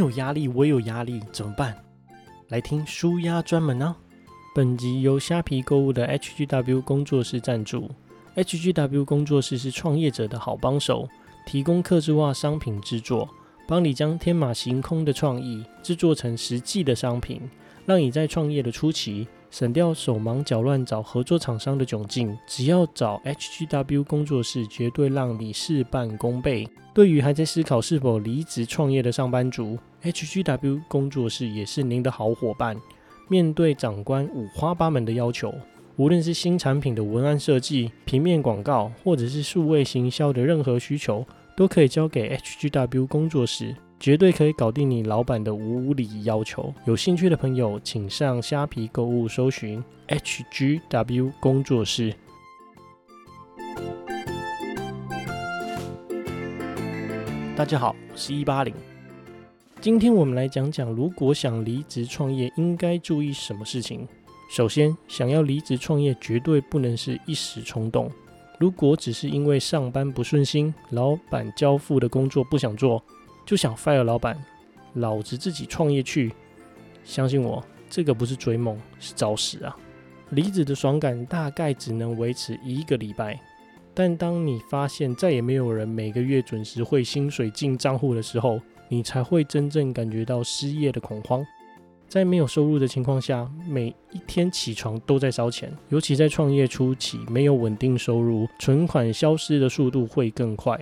有压力，我也有压力，怎么办？来听舒压专门呢。本集由虾皮购物的 HGW 工作室赞助。HGW 工作室是创业者的好帮手，提供客制化商品制作，帮你将天马行空的创意制作成实际的商品，让你在创业的初期省掉手忙脚乱找合作厂商的窘境。只要找 HGW 工作室，绝对让你事半功倍。对于还在思考是否离职创业的上班族，HGW 工作室也是您的好伙伴。面对长官五花八门的要求，无论是新产品的文案设计、平面广告，或者是数位行销的任何需求，都可以交给 HGW 工作室，绝对可以搞定你老板的无理要求。有兴趣的朋友，请上虾皮购物搜寻 HGW 工作室。大家好，我是一八零。今天我们来讲讲，如果想离职创业，应该注意什么事情。首先，想要离职创业，绝对不能是一时冲动。如果只是因为上班不顺心，老板交付的工作不想做，就想 fire 老板，老子自己创业去，相信我，这个不是追梦，是找死啊！离职的爽感大概只能维持一个礼拜，但当你发现再也没有人每个月准时汇薪水进账户的时候，你才会真正感觉到失业的恐慌。在没有收入的情况下，每一天起床都在烧钱，尤其在创业初期，没有稳定收入，存款消失的速度会更快。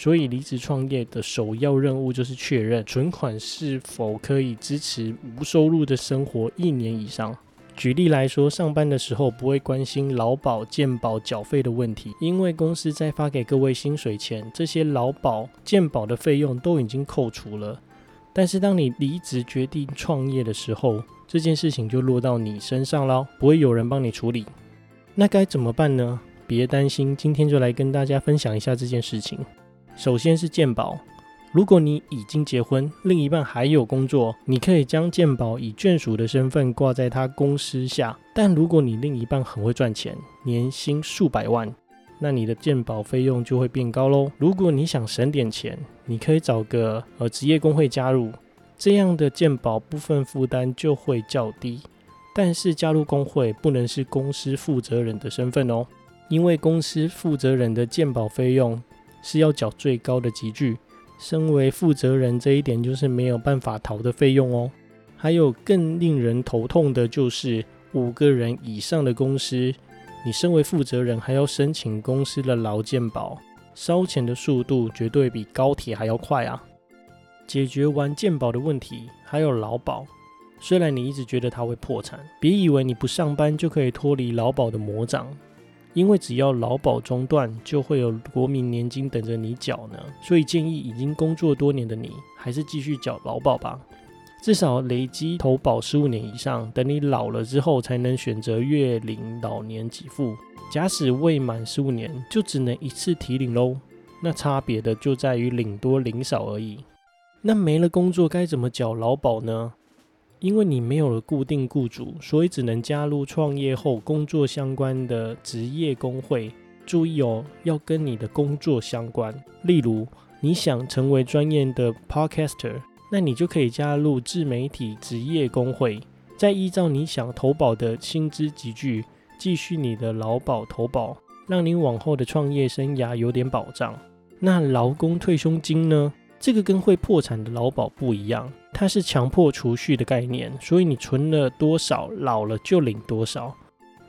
所以，离职创业的首要任务就是确认存款是否可以支持无收入的生活一年以上。举例来说，上班的时候不会关心劳保、健保缴费的问题，因为公司在发给各位薪水前，这些劳保、健保的费用都已经扣除了。但是当你离职决定创业的时候，这件事情就落到你身上了，不会有人帮你处理。那该怎么办呢？别担心，今天就来跟大家分享一下这件事情。首先是健保。如果你已经结婚，另一半还有工作，你可以将健保以眷属的身份挂在他公司下。但如果你另一半很会赚钱，年薪数百万，那你的健保费用就会变高喽。如果你想省点钱，你可以找个呃职业工会加入，这样的健保部分负担就会较低。但是加入工会不能是公司负责人的身份哦，因为公司负责人的健保费用是要缴最高的集聚。身为负责人，这一点就是没有办法逃的费用哦。还有更令人头痛的就是五个人以上的公司，你身为负责人还要申请公司的劳健保，烧钱的速度绝对比高铁还要快啊！解决完健保的问题，还有劳保，虽然你一直觉得它会破产，别以为你不上班就可以脱离劳保的魔掌。因为只要劳保中断，就会有国民年金等着你缴呢。所以建议已经工作多年的你，还是继续缴劳保吧。至少累积投保十五年以上，等你老了之后，才能选择月领老年给付。假使未满十五年，就只能一次提领喽。那差别的就在于领多领少而已。那没了工作该怎么缴劳保呢？因为你没有了固定雇主，所以只能加入创业后工作相关的职业工会。注意哦，要跟你的工作相关。例如，你想成为专业的 Podcaster，那你就可以加入自媒体职业工会，再依照你想投保的薪资级距继续你的劳保投保，让你往后的创业生涯有点保障。那劳工退休金呢？这个跟会破产的劳保不一样，它是强迫储蓄的概念，所以你存了多少，老了就领多少。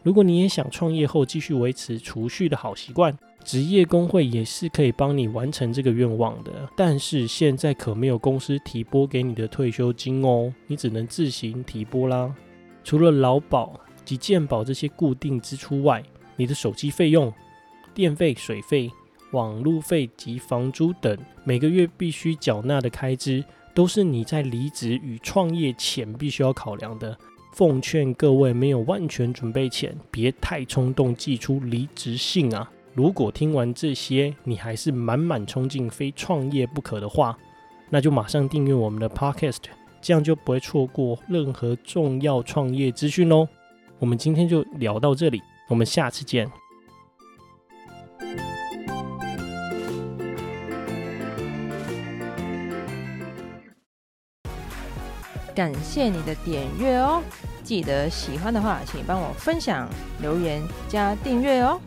如果你也想创业后继续维持储蓄的好习惯，职业工会也是可以帮你完成这个愿望的。但是现在可没有公司提拨给你的退休金哦，你只能自行提拨啦。除了劳保及健保这些固定支出外，你的手机费用、电费、水费。网路费及房租等每个月必须缴纳的开支，都是你在离职与创业前必须要考量的。奉劝各位没有万全准备前，别太冲动寄出离职信啊！如果听完这些，你还是满满冲劲非创业不可的话，那就马上订阅我们的 Podcast，这样就不会错过任何重要创业资讯喽。我们今天就聊到这里，我们下次见。感谢你的点阅哦！记得喜欢的话，请帮我分享、留言、加订阅哦！